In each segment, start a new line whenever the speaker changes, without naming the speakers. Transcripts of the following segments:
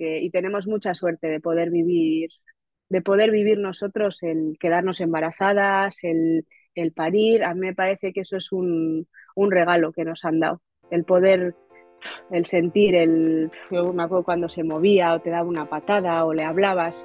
y tenemos mucha suerte de poder vivir, de poder vivir nosotros el quedarnos embarazadas, el, el parir. A mí me parece que eso es un, un regalo que nos han dado, el poder el sentir, el, yo me acuerdo cuando se movía o te daba una patada o le hablabas.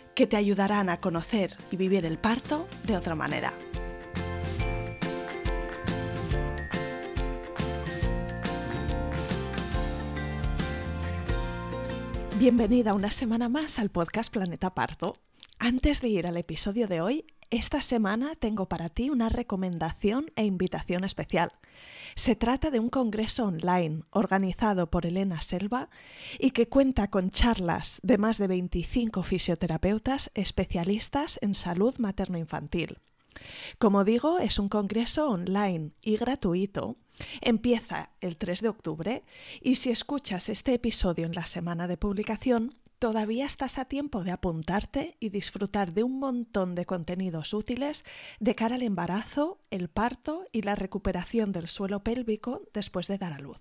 que te ayudarán a conocer y vivir el parto de otra manera. Bienvenida una semana más al podcast Planeta Parto. Antes de ir al episodio de hoy, esta semana tengo para ti una recomendación e invitación especial. Se trata de un congreso online organizado por Elena Selva y que cuenta con charlas de más de 25 fisioterapeutas especialistas en salud materno-infantil. Como digo, es un congreso online y gratuito. Empieza el 3 de octubre y si escuchas este episodio en la semana de publicación, todavía estás a tiempo de apuntarte y disfrutar de un montón de contenidos útiles de cara al embarazo, el parto y la recuperación del suelo pélvico después de dar a luz.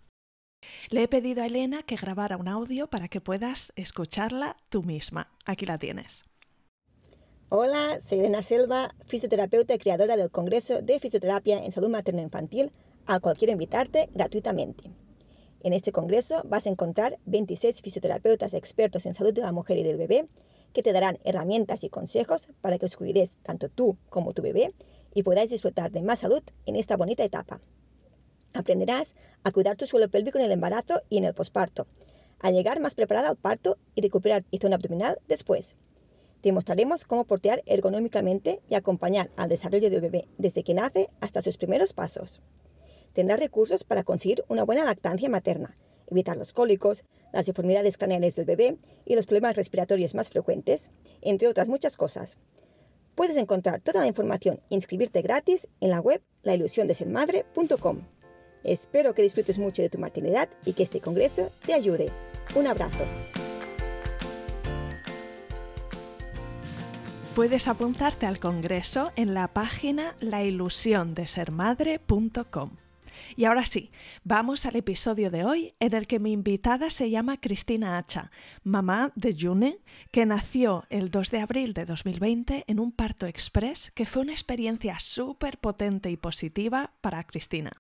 Le he pedido a Elena que grabara un audio para que puedas escucharla tú misma. Aquí la tienes.
Hola, soy Elena Selva, fisioterapeuta y creadora del Congreso de Fisioterapia en Salud Materno-Infantil, al cual quiero invitarte gratuitamente. En este congreso vas a encontrar 26 fisioterapeutas expertos en salud de la mujer y del bebé que te darán herramientas y consejos para que os cuidéis tanto tú como tu bebé y podáis disfrutar de más salud en esta bonita etapa. Aprenderás a cuidar tu suelo pélvico en el embarazo y en el posparto, a llegar más preparada al parto y recuperar tu zona abdominal después. Te mostraremos cómo portear ergonómicamente y acompañar al desarrollo del bebé desde que nace hasta sus primeros pasos tendrá recursos para conseguir una buena lactancia materna, evitar los cólicos, las deformidades craneales del bebé y los problemas respiratorios más frecuentes, entre otras muchas cosas. Puedes encontrar toda la información e inscribirte gratis en la web lailusiondesermadre.com. Espero que disfrutes mucho de tu maternidad y que este congreso te ayude. Un abrazo.
Puedes apuntarte al congreso en la página lailusiondesermadre.com. Y ahora sí, vamos al episodio de hoy en el que mi invitada se llama Cristina Hacha, mamá de June, que nació el 2 de abril de 2020 en un parto express que fue una experiencia súper potente y positiva para Cristina.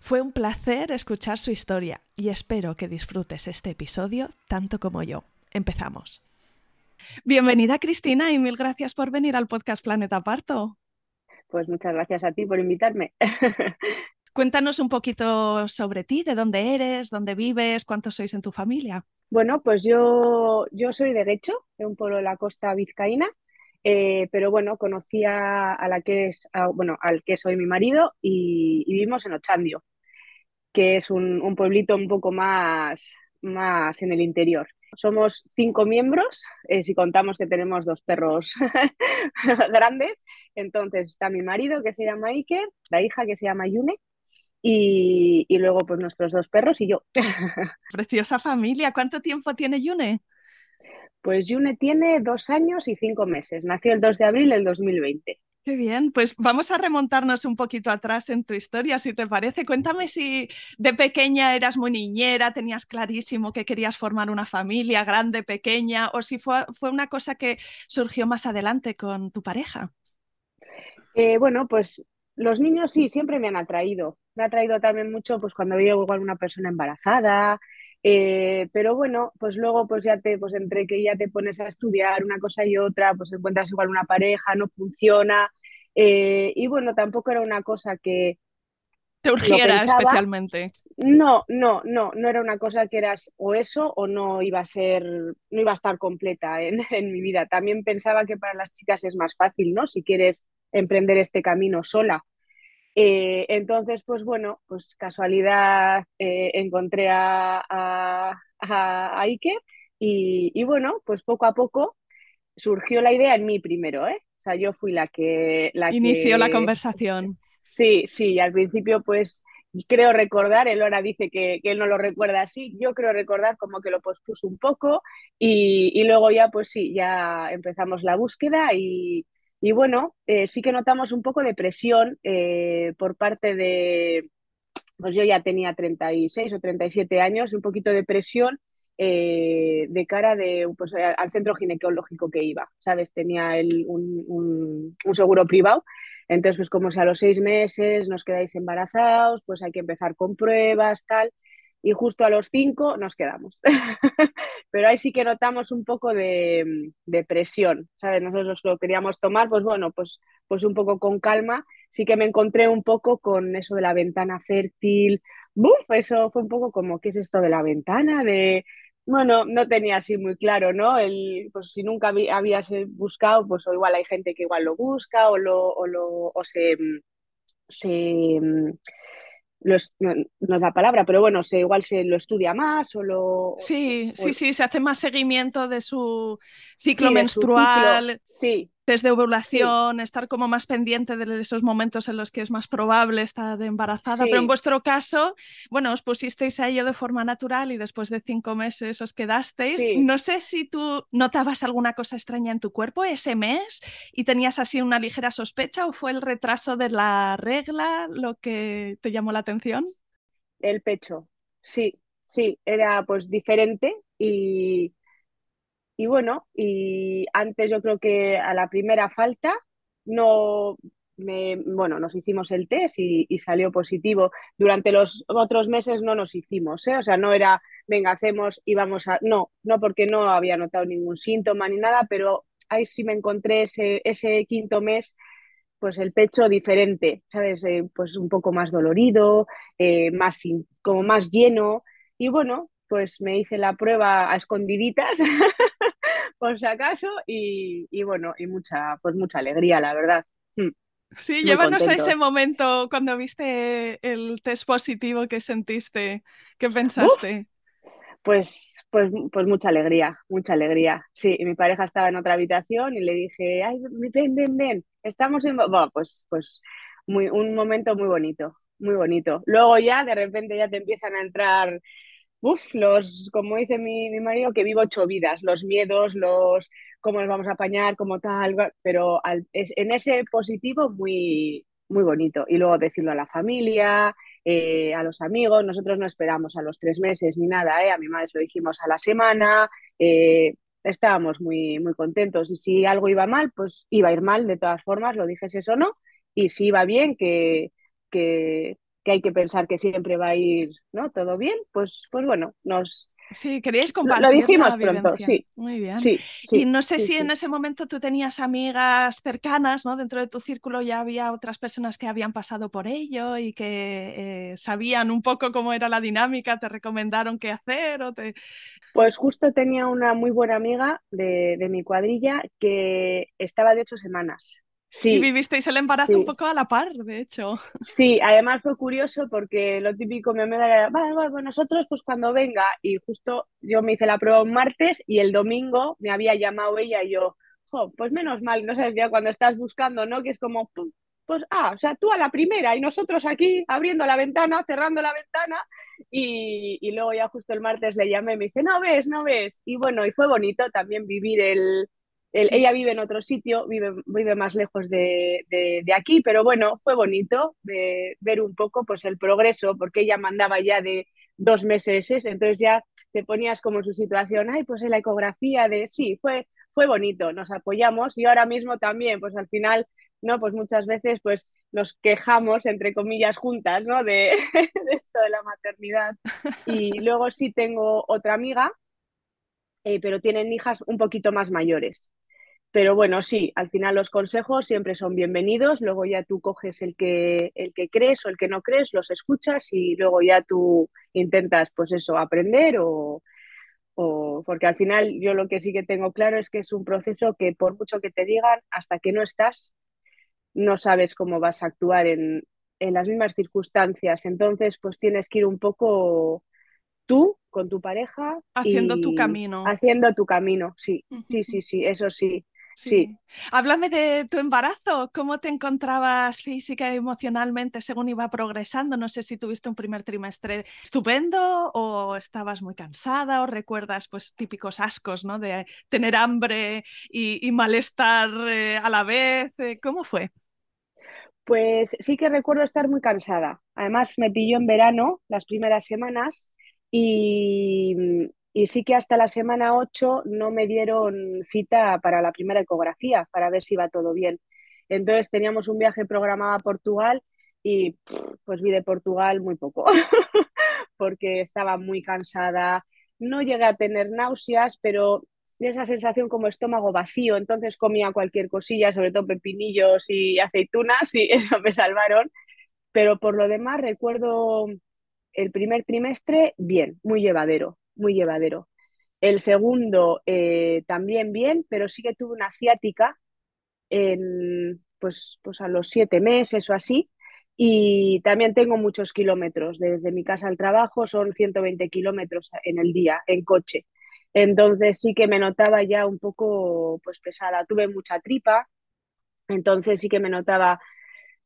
Fue un placer escuchar su historia y espero que disfrutes este episodio tanto como yo. Empezamos. Bienvenida Cristina y mil gracias por venir al podcast Planeta Parto.
Pues muchas gracias a ti por invitarme.
Cuéntanos un poquito sobre ti, de dónde eres, dónde vives, cuántos sois en tu familia.
Bueno, pues yo, yo soy de Guecho, de un pueblo de la costa vizcaína, eh, pero bueno, conocí a, la que es, bueno, al que soy mi marido y, vivimos en Ochandio, que es un, pueblito un poco más, más en el interior. Somos cinco miembros, eh, si contamos que tenemos dos perros grandes. Entonces está mi marido que se llama Iker, la hija que se llama Yune y, luego pues nuestros dos perros y yo.
Preciosa familia. ¿Cuánto tiempo tiene Yune?
Pues Yune tiene dos años y cinco meses. Nació el 2 de abril del 2020.
Qué bien, pues vamos a remontarnos un poquito atrás en tu historia, si te parece. Cuéntame si de pequeña eras muy niñera, tenías clarísimo que querías formar una familia grande, pequeña, o si fue, fue una cosa que surgió más adelante con tu pareja.
Eh, bueno, pues los niños sí, siempre me han atraído. Me ha atraído también mucho pues cuando veo alguna persona embarazada, eh, pero bueno, pues luego pues ya te, pues entre que ya te pones a estudiar una cosa y otra, pues encuentras igual una pareja, no funciona. Eh, y bueno, tampoco era una cosa que
te urgiera especialmente.
No, no, no, no era una cosa que eras o eso o no iba a ser, no iba a estar completa en, en, mi vida. También pensaba que para las chicas es más fácil, ¿no? Si quieres emprender este camino sola. Eh, entonces, pues bueno, pues casualidad eh, encontré a, a, a Iker y, y, bueno, pues poco a poco surgió la idea en mí primero, ¿eh? O sea, yo fui la que... La
Inició
que...
la conversación.
Sí, sí, y al principio pues creo recordar, él ahora dice que, que, él no lo recuerda así, yo creo recordar como que lo pospuso un poco y, y luego ya pues sí, ya empezamos la búsqueda y, y bueno, eh, sí que notamos un poco de presión eh, por parte de, pues yo ya tenía 36 o 37 años, un poquito de presión eh, de cara de, pues, al centro ginecológico que iba, ¿sabes? Tenía el, un, un, un, seguro privado entonces, pues como si a los seis meses nos quedáis embarazados, pues hay que empezar con pruebas, tal. Y justo a los cinco nos quedamos. Pero ahí sí que notamos un poco de, de, presión, ¿sabes? Nosotros lo queríamos tomar, pues bueno, pues, pues un poco con calma. Sí que me encontré un poco con eso de la ventana fértil. ¡Buf! Eso fue un poco como, ¿qué es esto de la ventana? De, bueno, no tenía así muy claro, ¿no? El, pues si nunca habías buscado, pues o igual hay gente que igual lo busca o, lo, o, lo, o se, se no, no, es la palabra, pero bueno, se, igual se lo estudia más o lo...
Sí, o, sí, sí, se hace más seguimiento de su ciclo sí, menstrual.
De su ciclo. Sí,
desde ovulación, sí. estar como más pendiente de esos momentos en los que es más probable estar embarazada, sí. pero en vuestro caso, bueno, os pusisteis a ello de forma natural y después de cinco meses os quedasteis.
Sí.
No sé si tú notabas alguna cosa extraña en tu cuerpo ese mes y tenías así una ligera sospecha o fue el retraso de la regla lo que te llamó la atención.
El pecho, sí, sí, era pues diferente y y bueno, y antes yo creo que a la primera falta no, me, bueno, nos hicimos el test y, salió positivo. Durante los otros meses no nos hicimos, ¿eh? o sea, no era, venga, hacemos y vamos a... No, no porque no había notado ningún síntoma ni nada, pero ahí sí me encontré ese, ese quinto mes pues el pecho diferente, ¿sabes? Eh, pues un poco más dolorido, eh, más, como más lleno. Y bueno, pues me hice la prueba a escondiditas, por si acaso, y, y, bueno, y mucha, pues mucha alegría, la verdad. Hmm.
Sí, Muy llévanos contentos. a ese momento cuando viste el test positivo que sentiste, ¿qué pensaste?
Uf, pues, pues, pues mucha alegría, mucha alegría. Sí, mi pareja estaba en otra habitación y le dije, ay, ven, ven, ven, estamos en... Bueno, pues, pues muy, un momento muy bonito, muy bonito. Luego ya de repente ya te empiezan a entrar uf, los, como dice mi, mi, marido, que vivo ocho vidas, los miedos, los cómo nos vamos a apañar, como tal, pero en ese positivo muy, muy bonito. Y luego decirlo a la familia, eh, a los amigos, nosotros no esperamos a los tres meses ni nada, ¿eh? a mi madre se lo dijimos a la semana, eh, estábamos muy, muy contentos y si algo iba mal, pues iba a ir mal de todas formas, lo dijese eso no, y si iba bien, que, que, que hay que pensar que siempre va a ir ¿no? todo bien, pues, pues bueno, nos...
Sí, queríais compartir.
Lo dijimos pronto, sí.
Muy bien.
Sí, sí,
y no sé
sí,
si
sí.
en ese momento tú tenías amigas cercanas, ¿no? Dentro de tu círculo ya había otras personas que habían pasado por ello y que eh, sabían un poco cómo era la dinámica, te recomendaron qué hacer o te...
Pues justo tenía una muy buena amiga de, de mi cuadrilla que estaba de ocho semanas. Sí,
y vivisteis el embarazo
sí.
un poco a la par, de hecho.
Sí, además fue curioso porque lo típico mi amiga era, vale, vale, pues nosotros pues cuando venga, y justo yo me hice la prueba un martes y el domingo me había llamado ella y yo, jo, pues menos mal, no sabes ya cuando estás buscando, ¿no? Que es como, pues, ah, o sea, tú a la primera y nosotros aquí abriendo la ventana, cerrando la ventana y, y luego ya justo el martes le llamé y me dice, no ves, no ves. Y bueno, y fue bonito también vivir el sí. Ella vive en otro sitio, vive, vive más lejos de, de, de, aquí, pero bueno, fue bonito de ver un poco pues, el progreso, porque ella mandaba ya de dos meses, entonces ya te ponías como en su situación, ay, pues en la ecografía de, sí, fue, fue bonito, nos apoyamos y ahora mismo también, pues al final, ¿no? Pues muchas veces pues nos quejamos, entre comillas, juntas, ¿no? De, de esto de la maternidad. Y luego sí tengo otra amiga, eh, pero tienen hijas un poquito más mayores pero bueno, sí, al final los consejos siempre son bienvenidos, luego ya tú coges el que, el que crees o el que no crees, los escuchas y luego ya tú intentas, pues eso, aprender o, o, porque al final yo lo que sí que tengo claro es que es un proceso que por mucho que te digan, hasta que no estás, no sabes cómo vas a actuar en, en las mismas circunstancias. Entonces, pues tienes que ir un poco tú con tu pareja.
Haciendo tu camino.
Haciendo tu camino, sí, sí, sí, sí, eso sí. Sí.
Háblame de tu embarazo. ¿Cómo te encontrabas física y emocionalmente según iba progresando? No sé si tuviste un primer trimestre estupendo o estabas muy cansada o recuerdas pues típicos ascos, ¿no? De tener hambre y, malestar eh, a la vez. Eh, ¿Cómo fue?
Pues sí que recuerdo estar muy cansada. Además me pilló en verano las primeras semanas y, y sí que hasta la semana 8 no me dieron cita para la primera ecografía, para ver si iba todo bien. Entonces teníamos un viaje programado a Portugal y pues vi de Portugal muy poco, porque estaba muy cansada. No llegué a tener náuseas, pero esa sensación como estómago vacío, entonces comía cualquier cosilla, sobre todo pepinillos y aceitunas, y eso me salvaron. Pero por lo demás recuerdo el primer trimestre bien, muy llevadero muy llevadero. El segundo eh, también bien, pero sí que tuve una ciática en, pues, pues a los siete meses o así. Y también tengo muchos kilómetros. Desde mi casa al trabajo son 120 kilómetros en el día, en coche. Entonces sí que me notaba ya un poco pues pesada. Tuve mucha tripa, entonces sí que me notaba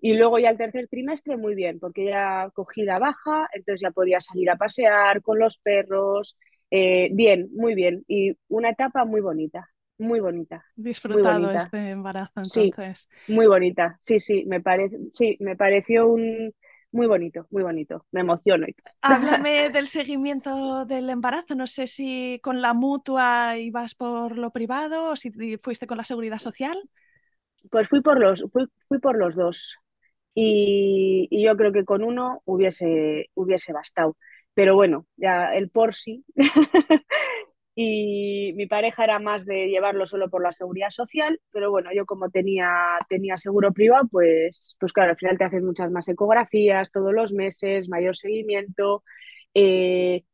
y luego ya el tercer trimestre, muy bien, porque ya cogí la baja, entonces ya podía salir a pasear con los perros. Eh, bien, muy bien. Y una etapa muy bonita, muy bonita.
Disfrutado este embarazo, entonces.
Sí, muy bonita. Sí, sí, me parece, sí, me pareció un muy bonito, muy bonito. Me emociono.
Háblame del seguimiento del embarazo. No sé si con la mutua ibas por lo privado o si fuiste con la seguridad social.
Pues fui por los, fui, fui por los dos y, yo creo que con uno hubiese, hubiese bastado. Pero bueno, ya el por sí. y mi pareja era más de llevarlo solo por la seguridad social, pero bueno, yo como tenía, tenía seguro privado, pues, pues claro, al final te hacen muchas más ecografías todos los meses, mayor seguimiento. Eh,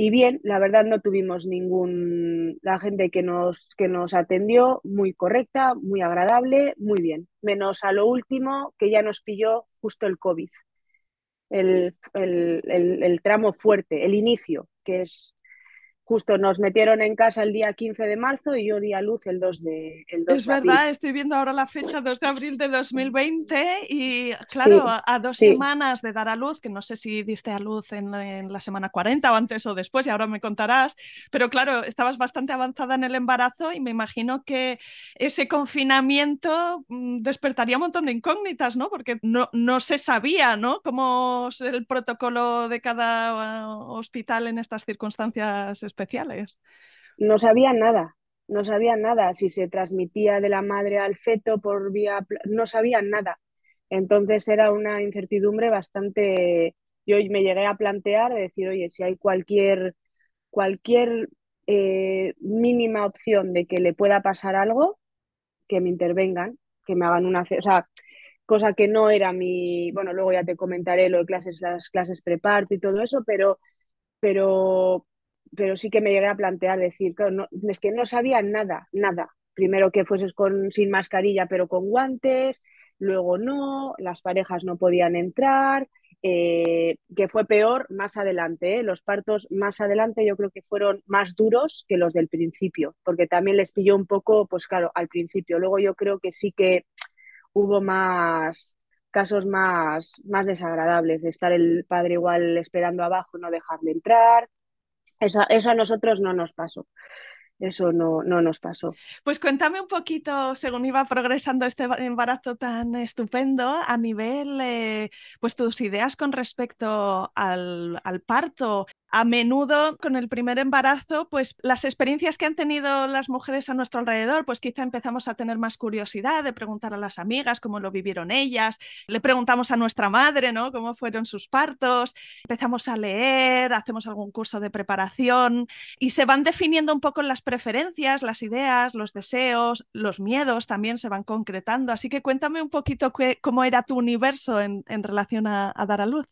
y bien, la verdad no tuvimos ningún, la gente que nos, que nos atendió muy correcta, muy agradable, muy bien, menos a lo último que ya nos pilló justo el COVID, el, el tramo fuerte, el inicio, que es justo nos metieron en casa el día 15 de marzo y yo di a luz el 2 de, el 2
Es verdad, estoy viendo ahora la fecha 2 de abril de 2020 y claro, a, dos semanas de dar a luz, que no sé si diste a luz en, la semana 40 o antes o después, y ahora me contarás, pero claro, estabas bastante avanzada en el embarazo y me imagino que ese confinamiento mm, despertaría un montón de incógnitas, ¿no? Porque no, no se sabía, ¿no? Cómo es el protocolo de cada uh, hospital en estas circunstancias especiales.
No sabían nada, no sabían nada. Si se transmitía de la madre al feto por vía... No sabían nada. Entonces era una incertidumbre bastante... Yo me llegué a plantear de decir, oye, si hay cualquier, cualquier eh, mínima opción de que le pueda pasar algo, que me intervengan, que me hagan una... O sea, cosa que no era mi... Bueno, luego ya te comentaré lo de clases, las clases preparto y todo eso, pero, pero pero sí que me llegué a plantear decir, es que no sabía nada, nada. Primero que fueses con, sin mascarilla pero con guantes, luego no, las parejas no podían entrar, eh, que fue peor más adelante. ¿eh? Los partos más adelante yo creo que fueron más duros que los del principio, porque también les pilló un poco, pues claro, al principio. Luego yo creo que sí que hubo más casos más, más desagradables de estar el padre igual esperando abajo, no dejarle entrar, eso, a nosotros no nos pasó. Eso no, no, nos pasó.
Pues cuéntame un poquito, según iba progresando este embarazo tan estupendo, a nivel, eh, pues tus ideas con respecto al, al, parto. A menudo con el primer embarazo, pues las experiencias que han tenido las mujeres a nuestro alrededor, pues quizá empezamos a tener más curiosidad de preguntar a las amigas cómo lo vivieron ellas, le preguntamos a nuestra madre, ¿no? Cómo fueron sus partos, empezamos a leer, hacemos algún curso de preparación y se van definiendo un poco las preferencias, las ideas, los deseos, los miedos también se van concretando. Así que cuéntame un poquito cómo era tu universo en, relación a dar a luz.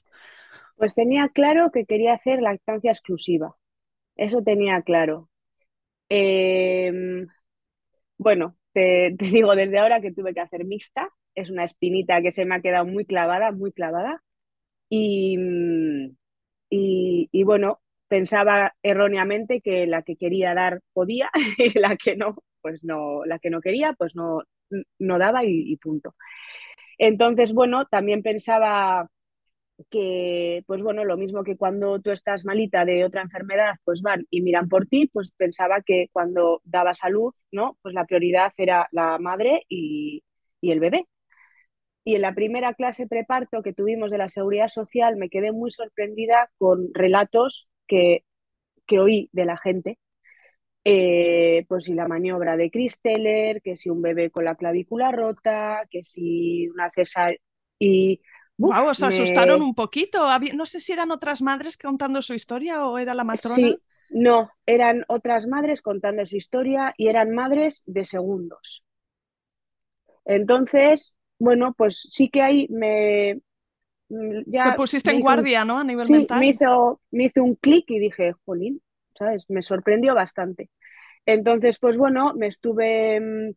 Pues tenía claro que quería hacer lactancia exclusiva. Eso tenía claro. Em, bueno, te, digo desde ahora que tuve que hacer mixta. Es una espinita que se me ha quedado muy clavada, muy clavada. Y, y, bueno, pensaba erróneamente que la que quería dar podía y la que no, pues no, la que no quería, pues no, no daba y punto. Entonces, bueno, también pensaba que, pues bueno, lo mismo que cuando tú estás malita de otra enfermedad, pues van y miran por ti, pues pensaba que cuando daba salud, ¿no? Pues la prioridad era la madre y, el bebé. Y en la primera clase preparto que tuvimos de la seguridad social me quedé muy sorprendida con relatos que, que oí de la gente. Eh, pues si la maniobra de Teller, que si un bebé con la clavícula rota, que si una cesárea. Y
wow, os asustaron un poquito. No sé si eran otras madres contando su historia o era la matrona.
Sí, no, eran otras madres contando su historia y eran madres de segundos. Entonces, bueno, pues sí que ahí me.
Mm, ya Te pusiste en guardia, ¿no? A nivel
sí,
mental.
Me hizo, me hizo un clic y dije, jolín, ¿sabes? Me sorprendió bastante. Entonces, pues bueno, me estuve, mm,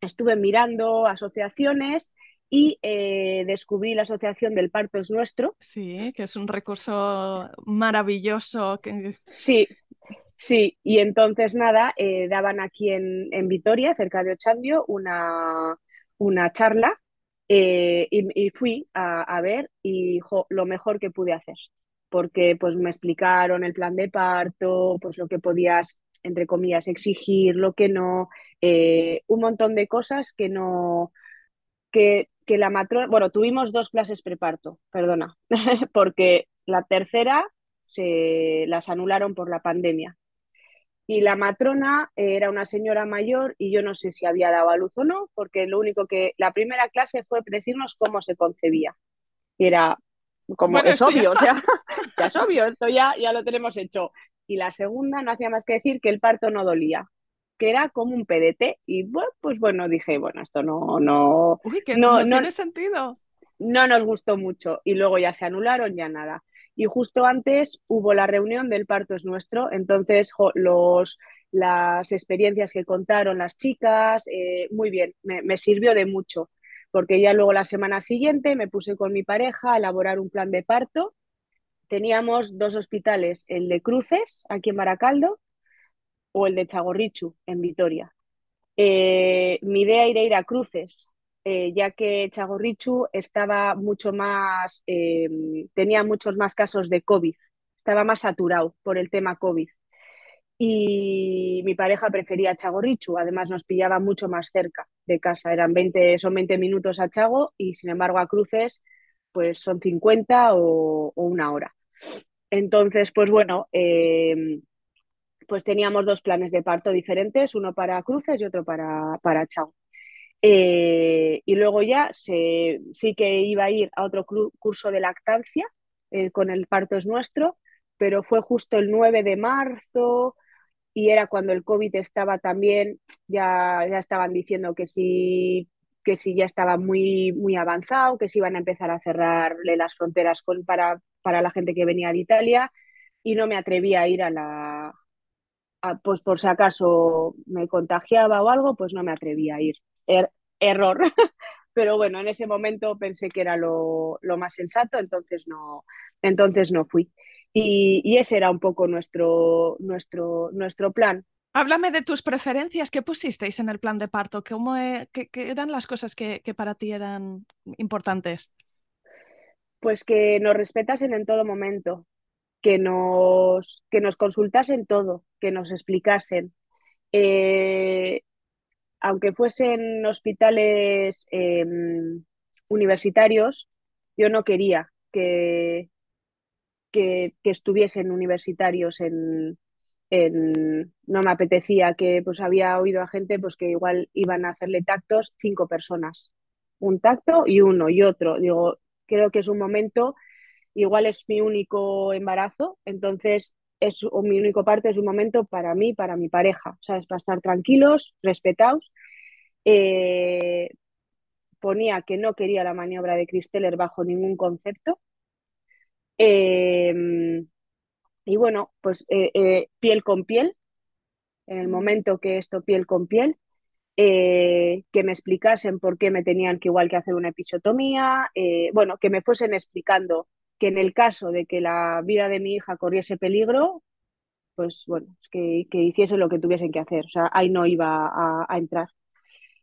estuve mirando asociaciones y eh, descubrí la Asociación del Parto es Nuestro.
Sí, que es un recurso maravilloso. Que...
Sí, sí, y entonces nada, eh, daban aquí en, en, Vitoria, cerca de Ochandio, una, una charla eh, y, fui a, ver y lo mejor que pude hacer, porque pues me explicaron el plan de parto, pues lo que podías, entre comillas, exigir, lo que no, un montón de cosas que no, que que la matrona, bueno, tuvimos dos clases preparto, perdona, porque la tercera se las anularon por la pandemia. Y la matrona era una señora mayor y yo no sé si había dado a luz o no, porque lo único que la primera clase fue decirnos cómo se concebía. Y era como es obvio, o sea, ya es obvio, esto ya, ya lo tenemos hecho. Y la segunda no hacía más que decir que el parto no dolía que era como un PDT. Y bueno, pues bueno, dije, bueno, esto no, no,
no, tiene sentido.
No nos gustó mucho y luego ya se anularon, ya nada. Y justo antes hubo la reunión del Parto es Nuestro, entonces los, las experiencias que contaron las chicas, eh, muy bien, me, me sirvió de mucho, porque ya luego la semana siguiente me puse con mi pareja a elaborar un plan de parto. Teníamos dos hospitales, el de Cruces, aquí en Baracaldo, o el de Chagorrichu en Vitoria. Eh, mi idea era ir a cruces, eh, ya que Chagorrichu estaba mucho más, eh, tenía muchos más casos de COVID, estaba más saturado por el tema COVID. Y mi pareja prefería Chagorrichu, además nos pillaba mucho más cerca de casa, eran 20, son 20 minutos a Chago y sin embargo a cruces pues son 50 o, o una hora. Entonces, pues bueno, pues teníamos dos planes de parto diferentes, uno para cruces y otro para, para chao. Eh, y luego ya sí que iba a ir a otro curso de lactancia eh, con el parto es nuestro, pero fue justo el 9 de marzo y era cuando el COVID estaba también, ya, ya estaban diciendo que sí que sí ya estaba muy, muy avanzado, que sí iban a empezar a cerrarle las fronteras para, para la gente que venía de Italia y no me atrevía a ir a la, pues por si acaso me contagiaba o algo, pues no me atrevía a ir. Er, error. Pero bueno, en ese momento pensé que era lo, más sensato, entonces no, entonces no fui. Y, ese era un poco nuestro, nuestro, nuestro plan.
Háblame de tus preferencias. ¿Qué pusisteis en el plan de parto? ¿Cómo, e, qué, eran las cosas que, que para ti eran importantes?
Pues que nos respetasen en todo momento, que nos, que nos consultasen todo, que nos explicasen. Eh, aunque fuesen hospitales em, universitarios, yo no quería que, que, estuviesen universitarios en, no me apetecía que pues había oído a gente pues que igual iban a hacerle tactos cinco personas un tacto y uno y otro digo creo que es un momento igual es mi único embarazo entonces es mi único parte es un momento para mí para mi pareja sabes para estar tranquilos respetados. Eh, ponía que no quería la maniobra de Christeller bajo ningún concepto. Em, y bueno, pues eh, eh, piel con piel, en el momento que esto piel con piel, que me explicasen por qué me tenían que igual que hacer una episiotomía, bueno, que me fuesen explicando que en el caso de que la vida de mi hija corriese peligro, pues bueno, que, que hiciese lo que tuviesen que hacer, o sea, ahí no iba a, entrar.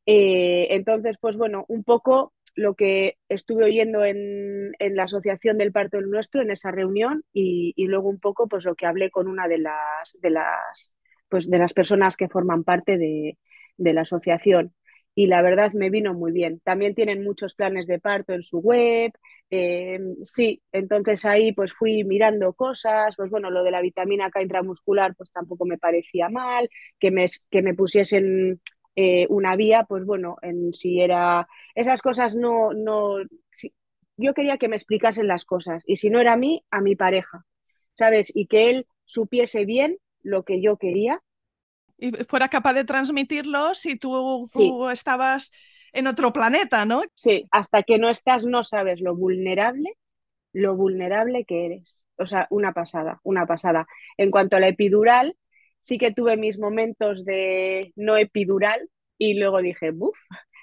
entonces, pues bueno, un poco lo que estuve oyendo en, la Asociación del Parto del Nuestro, en esa reunión, y, luego un poco pues lo que hablé con una de las, de las, pues, de las personas que forman parte de, la asociación. Y la verdad me vino muy bien. También tienen muchos planes de parto en su web. Eh, sí, entonces ahí pues fui mirando cosas, pues bueno, lo de la vitamina K intramuscular pues tampoco me parecía mal, que me, que me pusiesen eh, una vía, pues bueno, en si era esas cosas no, no, yo quería que me explicasen las cosas y si no era a mí, a mi pareja, ¿sabes? Y que él supiese bien lo que yo quería.
Y fuera capaz de transmitirlo si tú, tú estabas en otro planeta, ¿no?
Sí, hasta que no estás no sabes lo vulnerable, lo vulnerable que eres. O sea, una pasada, una pasada. En cuanto a la epidural, sí que tuve mis momentos de no epidural y luego dije, buf,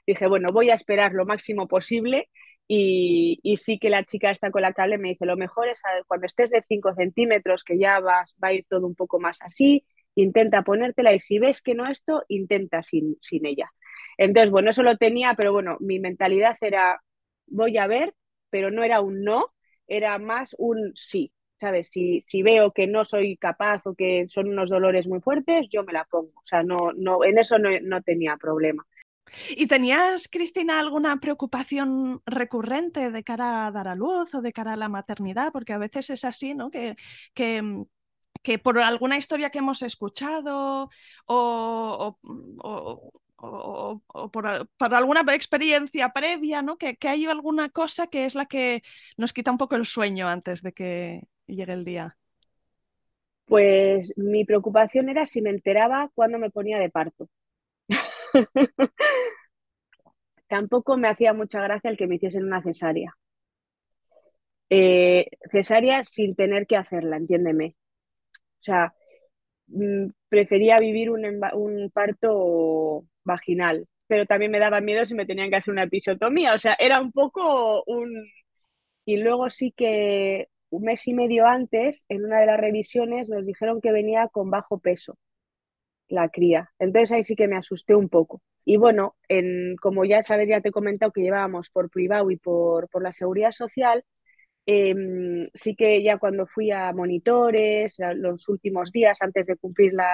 dije, bueno, voy a esperar lo máximo posible y, sí que la chica está con la cable me dice, lo mejor es cuando estés de 5 centímetros, que ya vas, va a ir todo un poco más así, intenta ponértela y si ves que no esto, intenta sin, sin ella. Entonces, bueno, eso lo tenía, pero bueno, mi mentalidad era, voy a ver, pero no era un no, era más un sí. ¿sabes? Si, si veo que no soy capaz o que son unos dolores muy fuertes, yo me la pongo. O sea, no, no, en eso no, tenía problema.
¿Y tenías, Cristina, alguna preocupación recurrente de cara a dar a luz o de cara a la maternidad? Porque a veces es así, ¿no? Que, que, que por alguna historia que hemos escuchado o, o, por, alguna experiencia previa, ¿no? Que, que, hay alguna cosa que es la que nos quita un poco el sueño antes de que llegue el día.
Pues mi preocupación era si me enteraba cuando me ponía de parto. Tampoco me hacía mucha gracia el que me hiciesen una cesárea. Eh, cesárea sin tener que hacerla, entiéndeme. Sea, mm, prefería vivir un, un parto vaginal, pero también me daba miedo si me tenían que hacer una episiotomía, o sea, era un poco un... Y luego sí que un mes y medio antes, en una de las revisiones, nos dijeron que venía con bajo peso la cría. Entonces ahí sí que me asusté un poco. Y bueno, en, como ya sabes, ya te he comentado que llevábamos por privado y por, por la seguridad social, em, sí que ya cuando fui a monitores, los últimos días antes de cumplir la,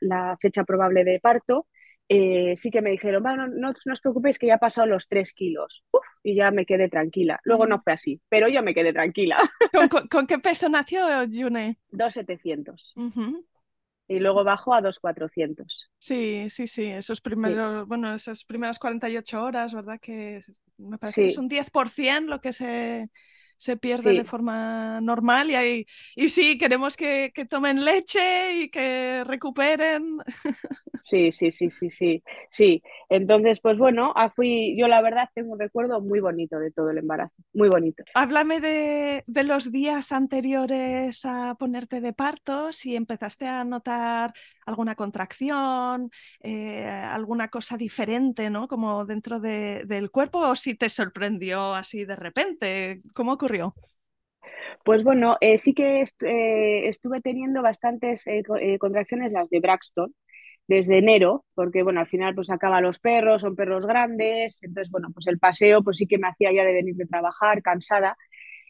la fecha probable de parto, eh, sí que me dijeron, bueno, no, no, os preocupéis que ya ha pasado los tres kilos. y ya me quedé tranquila. Luego no fue así, pero yo me quedé tranquila.
¿Con, qué peso nació Yune?
2,700. Y luego bajó a 2,400.
Sí, sí, sí. Esos primeros, bueno, esas primeras 48 horas, ¿verdad? Que me parece que es un 10% lo que se se pierde de forma normal y, hay, y sí, queremos que, que, tomen leche y que recuperen.
Sí, sí, sí, sí, sí, sí. Entonces, pues bueno, ah, fui, yo la verdad tengo un recuerdo muy bonito de todo el embarazo, muy bonito.
Háblame de, de los días anteriores a ponerte de parto, si empezaste a notar alguna contracción, eh, alguna cosa diferente, ¿no? Como dentro de, del cuerpo, o si te sorprendió así de repente, ¿cómo ocurrió?
Pues bueno, eh, sí que eh, estuve teniendo bastantes contracciones, las de Braxton, desde enero, porque bueno, al final pues acaba los perros, son perros grandes, entonces bueno, pues el paseo pues sí que me hacía ya de venir de trabajar, cansada,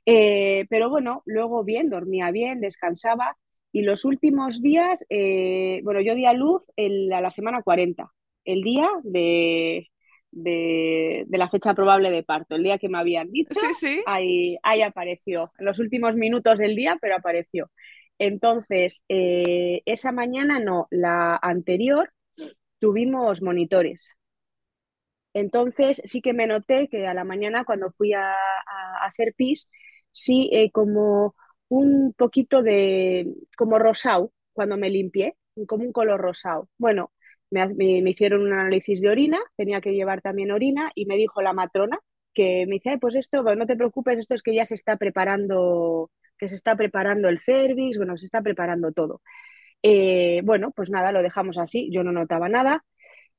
pero bueno, luego bien, dormía bien, descansaba y los últimos días, eh, bueno, yo di a luz a la semana 40, el día de, de, la fecha probable de parto, el día que me habían dicho, Ahí, ahí apareció, en los últimos minutos del día, pero apareció. Entonces, eh, esa mañana no, la anterior tuvimos monitores. Entonces, sí que me noté que a la mañana cuando fui a, hacer pis, sí, eh, como un poquito de, como rosado, cuando me limpié, como un color rosado. Bueno, me, hicieron un análisis de orina, tenía que llevar también orina y me dijo la matrona que me dice, pues esto, no te preocupes, esto es que ya se está preparando, que se está preparando el cervix, bueno, se está preparando todo. Eh, bueno, pues nada, lo dejamos así, yo no notaba nada.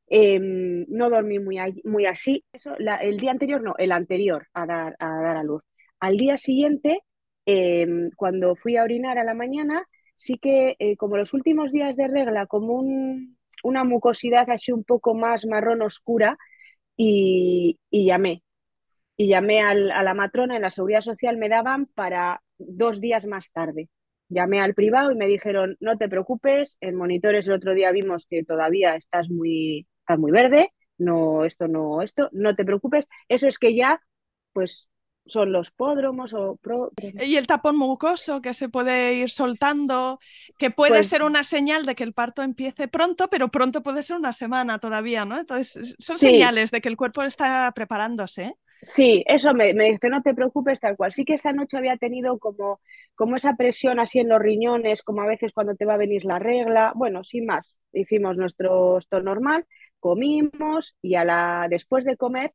Em, no dormí muy, muy así. Eso, el día anterior, no, el anterior a dar a, dar a luz. Al día siguiente, em, cuando fui a orinar a la mañana, sí que eh, como los últimos días de regla, como un, una mucosidad así un poco más marrón oscura y, llamé. Y llamé a la matrona en la seguridad social, me daban para dos días más tarde. Llamé al privado y me dijeron, no te preocupes, en monitores el otro día vimos que todavía estás muy, estás muy verde, no, esto no, esto, no te preocupes, eso es que ya, pues son los pódromos o
Y el tapón mucoso que se puede ir soltando, que puede pues ser una señal de que el parto empiece pronto, pero pronto puede ser una semana todavía, ¿no? Entonces, son señales de que el cuerpo está preparándose.
Sí, eso me, me, dice, no te preocupes tal cual. Sí que esta noche había tenido como, como esa presión así en los riñones, como a veces cuando te va a venir la regla. Bueno, sin más, hicimos nuestro esto normal, comimos y a la, después de comer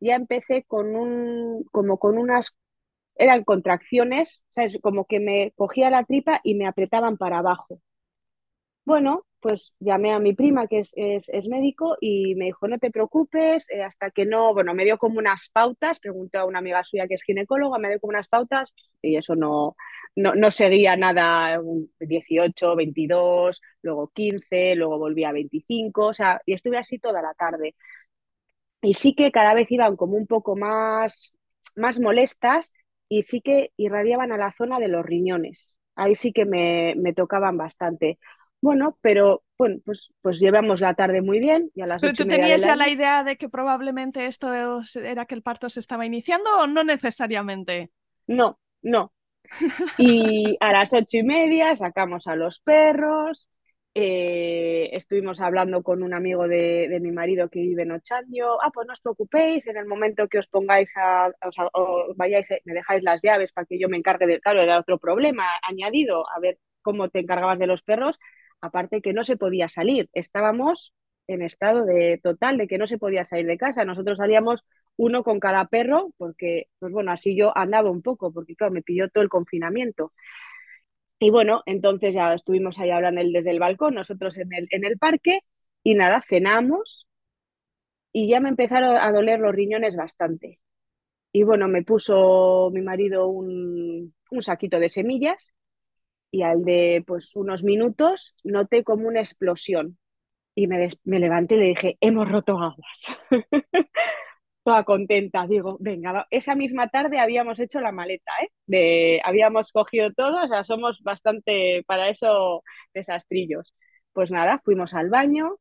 ya empecé con un, como con unas, eran contracciones, ¿sabes? Como que me cogía la tripa y me apretaban para abajo. Bueno, pues llamé a mi prima, que es, es, médico, y me dijo, no te preocupes, eh, hasta que no, bueno, me dio como unas pautas, pregunté a una amiga suya que es ginecóloga, me dio como unas pautas y eso no, no, no seguía nada, 18, 22, luego 15, luego volví a 25, o sea, y estuve así toda la tarde y sí que cada vez iban como un poco más, más molestas y sí que irradiaban a la zona de los riñones. Ahí sí que me, tocaban bastante. Bueno, pero bueno, pues, pues llevamos la tarde muy bien. Y a las
¿Pero tú tenías ya la idea de que probablemente esto era que el parto se estaba iniciando o no necesariamente?
No, no. Y a las ocho y media sacamos a los perros, eh, estuvimos hablando con un amigo de, mi marido que vive en Ochandio. Ah, pues no os preocupéis, en el momento que os pongáis a, o, vayáis, me dejáis las llaves para que yo me encargue del. Claro, era otro problema añadido, a ver cómo te encargabas de los perros. Aparte que no se podía salir, estábamos en estado de total de que no se podía salir de casa. Nosotros salíamos uno con cada perro, porque, pues bueno, así yo andaba un poco, porque claro, me pilló todo el confinamiento. Y bueno, entonces ya estuvimos ahí hablando desde el balcón, nosotros en el, en el parque, y nada, cenamos y ya me empezaron a doler los riñones bastante. Y bueno, me puso mi marido un, un saquito de semillas y al de pues unos minutos noté como una explosión y me, me levanté y le dije, hemos roto aguas. toda contenta. Digo, venga, esa misma tarde habíamos hecho la maleta, ¿eh? De, habíamos cogido todo, o sea, somos bastante para eso desastrillos. Pues nada, fuimos al baño,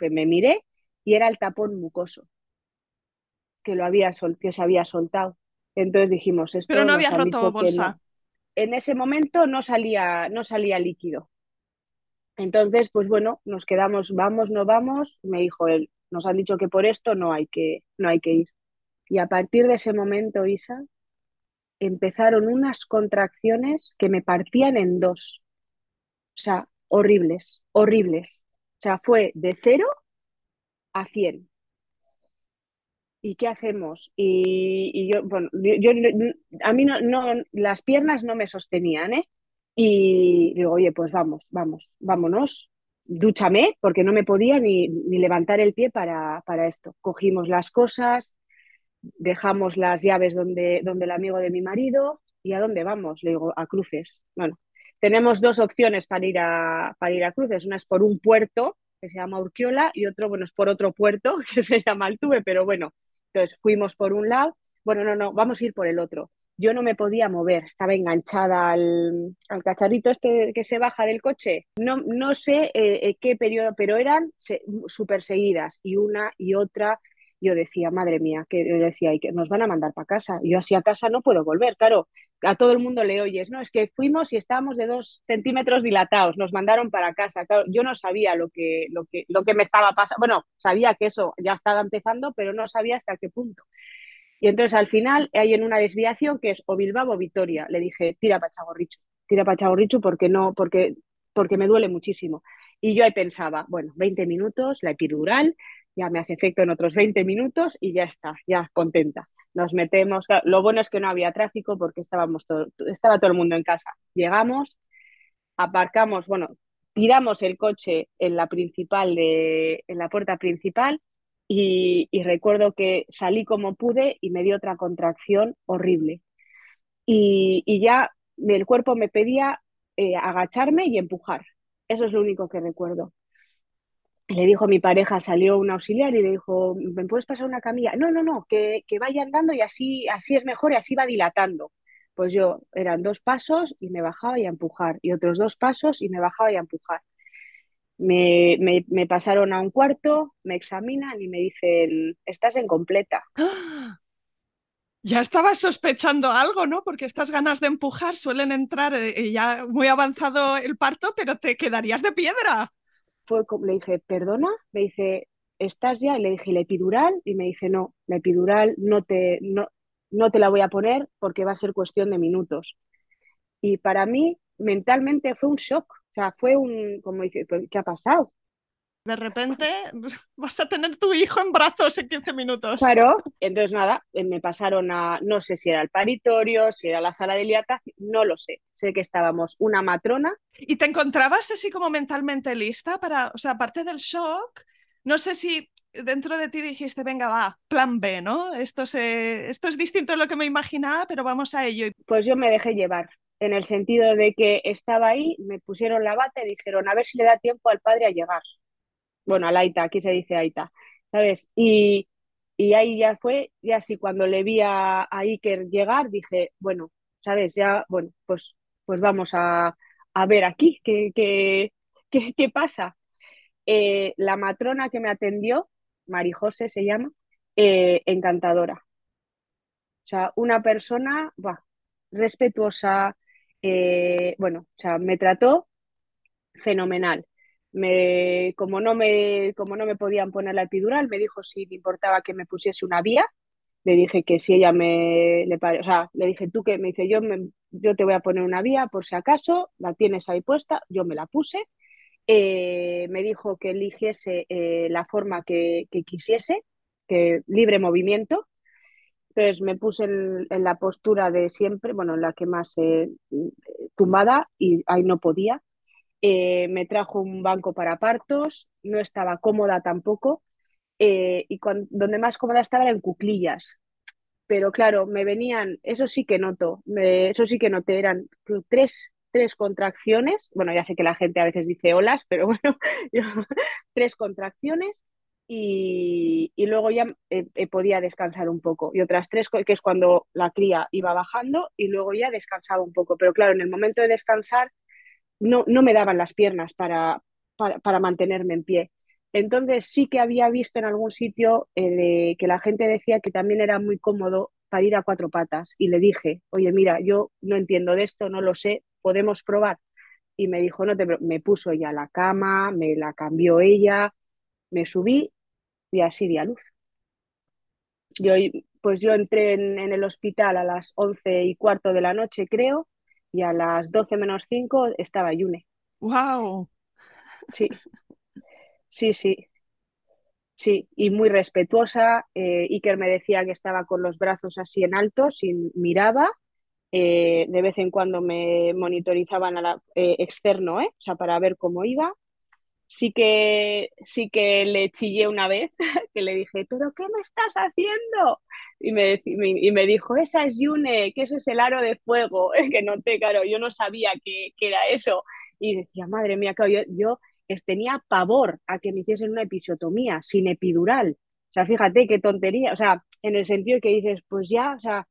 me miré y era el tapón mucoso que lo había que se había soltado. Entonces dijimos, esto
Pero no había roto bolsa.
En ese momento no salía, no salía líquido. Entonces, pues bueno, nos quedamos, vamos, no vamos. Me dijo él, nos han dicho que por esto no hay que, no hay que ir. Y a partir de ese momento, Isa, empezaron unas contracciones que me partían en dos. O sea, horribles, horribles. O sea, fue de cero a cien. ¿Y qué hacemos? Y, yo, bueno, yo, a mí no, no, las piernas no me sostenían, ¿eh? Y digo, oye, pues vamos, vamos, vámonos dúchame, porque no me podía ni, levantar el pie para, esto. Cogimos las cosas, dejamos las llaves donde, donde el amigo de mi marido y ¿a dónde vamos? Le digo, a Cruces. Bueno, tenemos dos opciones para ir a, para ir a Cruces. Una es por un puerto que se llama Urquiola y otro, bueno, es por otro puerto que se llama Altuve, pero bueno, entonces fuimos por un lado. Bueno, no, no, vamos a ir por el otro. Yo no me podía mover, estaba enganchada al, cacharrito este que se baja del coche. No, no sé eh, eh, qué periodo, pero eran súper seguidas y una y otra. Yo decía, madre mía, que decía, y que nos van a mandar para casa. yo así a casa no puedo volver, claro. A todo el mundo le oyes, no, es que fuimos y estábamos de dos centímetros dilatados, nos mandaron para casa. Claro, yo no sabía lo que, lo que, lo que me estaba pasando. Bueno, sabía que eso ya estaba empezando, pero no sabía hasta qué punto. Y entonces al final hay en una desviación que es o Bilbao o Vitoria. Le dije, tira para Chagorrichu, tira para Chagorrichu porque no, porque, porque me duele muchísimo. Y yo ahí pensaba, bueno, 20 minutos, la epidural, ya me hace efecto en otros 20 minutos y ya está, ya contenta. Nos metemos, lo bueno es que no había tráfico porque estábamos todo, estaba todo el mundo en casa. Llegamos, aparcamos, bueno, tiramos el coche en la principal de, en la puerta principal y, recuerdo que salí como pude y me dio otra contracción horrible. Y, ya el cuerpo me pedía eh, agacharme y empujar. Eso es lo único que recuerdo. Le dijo mi pareja, salió un auxiliar y le dijo, ¿me puedes pasar una camilla? No, no, no, que, que vaya andando y así, así es mejor y así va dilatando. Pues yo eran dos pasos y me bajaba y a empujar, y otros dos pasos y me bajaba y a empujar. Me, me, pasaron a un cuarto, me examinan y me dicen, estás en completa.
Ya estabas sospechando algo, ¿no? Porque estas ganas de empujar suelen entrar eh, ya muy avanzado el parto, pero te quedarías de piedra.
Fue, le dije, perdona, me dice, ¿estás ya? Y le dije, ¿la epidural? Y me dice, no, la epidural no te, no, no te la voy a poner porque va a ser cuestión de minutos. Y para mí, mentalmente fue un shock o sea, fue un, como dice, pues, ¿qué ha pasado?
De repente vas a tener tu hijo en brazos en 15 minutos.
Claro, entonces nada, eh, me pasaron a, no sé si era el paritorio, si era la sala de liatación, no lo sé. Sé que estábamos una matrona.
¿Y te encontrabas así como mentalmente lista para, o sea, aparte del shock, no sé si dentro de ti dijiste, venga, va, plan B, ¿no? Esto, se, esto es distinto de lo que me imaginaba, pero vamos a ello.
Pues yo me dejé llevar en el sentido de que estaba ahí, me pusieron la bata y dijeron, a ver si le da tiempo al padre a llegar. Bueno, al Aita, aquí se dice Aita, ¿sabes? Y, ahí ya fue, ya así cuando le vi a, Iker llegar, dije, bueno, ¿sabes? Ya, bueno, pues, pues vamos a, ver aquí qué, qué, qué, pasa. Eh, la matrona que me atendió, Marijose se llama, eh, encantadora. O sea, una persona respetuosa, eh, bueno, o sea, me trató fenomenal. Me, como, no me, como no me podían poner la epidural, me dijo si me importaba que me pusiese una vía. Le dije que si ella me, le, o sea, le dije tú que me dice yo, yo te voy a poner una vía por si acaso, la tienes ahí puesta, yo me la puse. Eh, me dijo que eligiese eh, la forma que, que, quisiese, que libre movimiento, entonces me puse en, la postura de siempre, bueno, en la que más eh, tumbada y ahí no podía. Eh, me trajo un banco para partos, no estaba cómoda tampoco eh, y donde más cómoda estaba era en cuclillas. Pero claro, me venían, eso sí que noto, eso sí que noté, eran tres, tres contracciones, bueno, ya sé que la gente a veces dice olas, pero bueno, tres contracciones y, luego ya eh, eh, podía descansar un poco. Y otras tres, que es cuando la cría iba bajando y luego ya descansaba un poco. Pero claro, en el momento de descansar no, no me daban las piernas para, para, mantenerme en pie. Entonces sí que había visto en algún sitio eh, que la gente decía que también era muy cómodo para ir a cuatro patas. Y le dije, oye, mira, yo no entiendo de esto, no lo sé, podemos probar. Y me dijo, no me puso ella la cama, me la cambió ella, me subí y así di a luz. Yo, pues yo entré en, el hospital a las once y cuarto de la noche, creo, y a las doce menos cinco estaba Yune.
¡Wow!
Sí, sí, sí. Sí, y muy respetuosa. Eh, Iker me decía que estaba con los brazos así en alto, sin miraba. Eh, de vez en cuando me monitorizaban a la, eh, externo, ¿eh? o sea, para ver cómo iba sí que, sí que le chillé una vez, que le dije, ¿pero qué me estás haciendo? Y me, y me dijo, esa es Yune, que eso es el aro de fuego, que noté, claro, yo no sabía que, que era eso. Y decía, madre mía, claro, yo, yo tenía pavor a que me hiciesen una episiotomía sin epidural. O sea, fíjate qué tontería, o sea, en el sentido que dices, pues ya, o sea,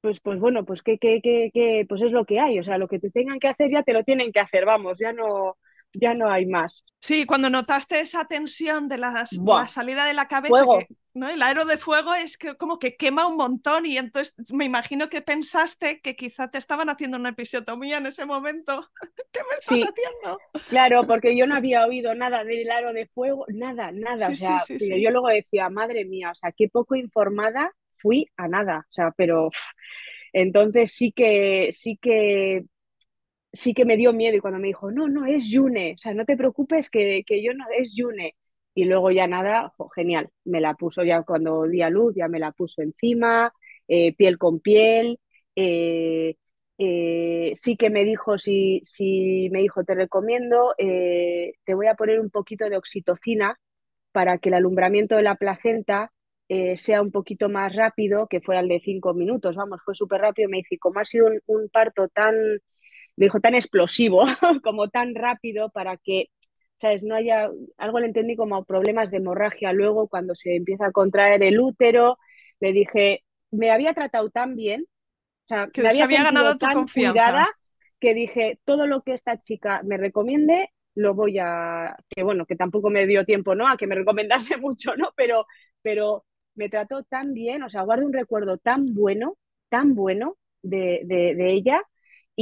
pues, pues bueno, pues que, que, que, pues es lo que hay, o sea, lo que te tengan que hacer ya te lo tienen que hacer, vamos, ya no, ya no hay más.
Sí, cuando notaste esa tensión de la salida de la cabeza, ¿no? el aero de fuego es que como que quema un montón y entonces me imagino que pensaste que quizá te estaban haciendo una episiotomía en ese momento. ¿Qué me estás haciendo?
Claro, porque yo no había oído nada del aro de fuego, nada, nada. o sea, yo luego decía, madre mía, o sea, qué poco informada fui a nada. O sea, pero entonces sí que, sí que sí que me dio miedo y cuando me dijo, no, no, es Yune, o sea, no te preocupes que, que yo no, es Yune. Y luego ya nada, genial, me la puso ya cuando di a luz, ya me la puso encima, eh, piel con piel. Eh, eh, sí que me dijo, si, si me dijo, te recomiendo, te voy a poner un poquito de oxitocina para que el alumbramiento de la placenta sea un poquito más rápido, que fuera el de cinco minutos, vamos, fue súper rápido. Me dice, como ha sido un parto tan dijo tan explosivo, como tan rápido para que, ¿sabes? No haya, algo le entendí como problemas de hemorragia luego cuando se empieza a contraer el útero, le dije, me había tratado tan bien, o sea,
que me había, ganado tu tan cuidada
que dije, todo lo que esta chica me recomiende, lo voy a, que bueno, que tampoco me dio tiempo, ¿no? A que me recomendase mucho, ¿no? Pero, pero me trató tan bien, o sea, guardo un recuerdo tan bueno, tan bueno de, de, de ella,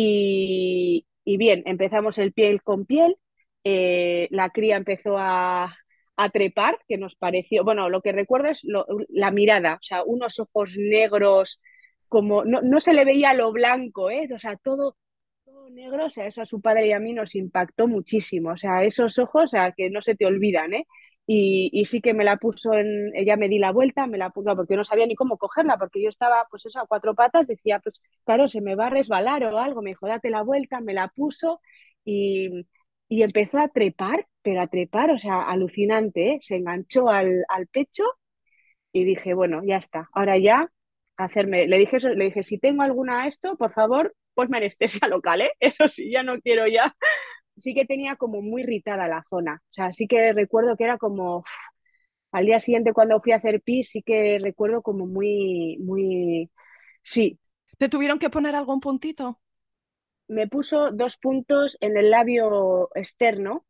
y, bien, empezamos el piel con piel, eh, la cría empezó a, trepar, que nos pareció, bueno, lo que recuerdo es la mirada, o sea, unos ojos negros, como no, se le veía lo blanco, ¿eh? o sea, todo, todo negro, o sea, eso a su padre y a mí nos impactó muchísimo, o sea, esos ojos, o sea, que no se te olvidan, ¿eh? Y, sí que me la puso en, ella me di la vuelta, me la puso, porque no sabía ni cómo cogerla, porque yo estaba, pues eso, a cuatro patas, decía, pues claro, se me va a resbalar o algo, me dijo, date la vuelta, me la puso y, y empezó a trepar, pero a trepar, o sea, alucinante, ¿eh? se enganchó al, al, pecho y dije, bueno, ya está, ahora ya, hacerme, le dije eso, le dije, si tengo alguna esto, por favor, pues anestesia local, ¿eh? Eso sí, ya no quiero ya sí que tenía como muy irritada la zona. O sea, sí que recuerdo que era como al día siguiente cuando fui a hacer pis, sí que recuerdo como muy, muy, sí.
¿Te tuvieron que poner algún puntito?
Me puso dos puntos en el labio externo.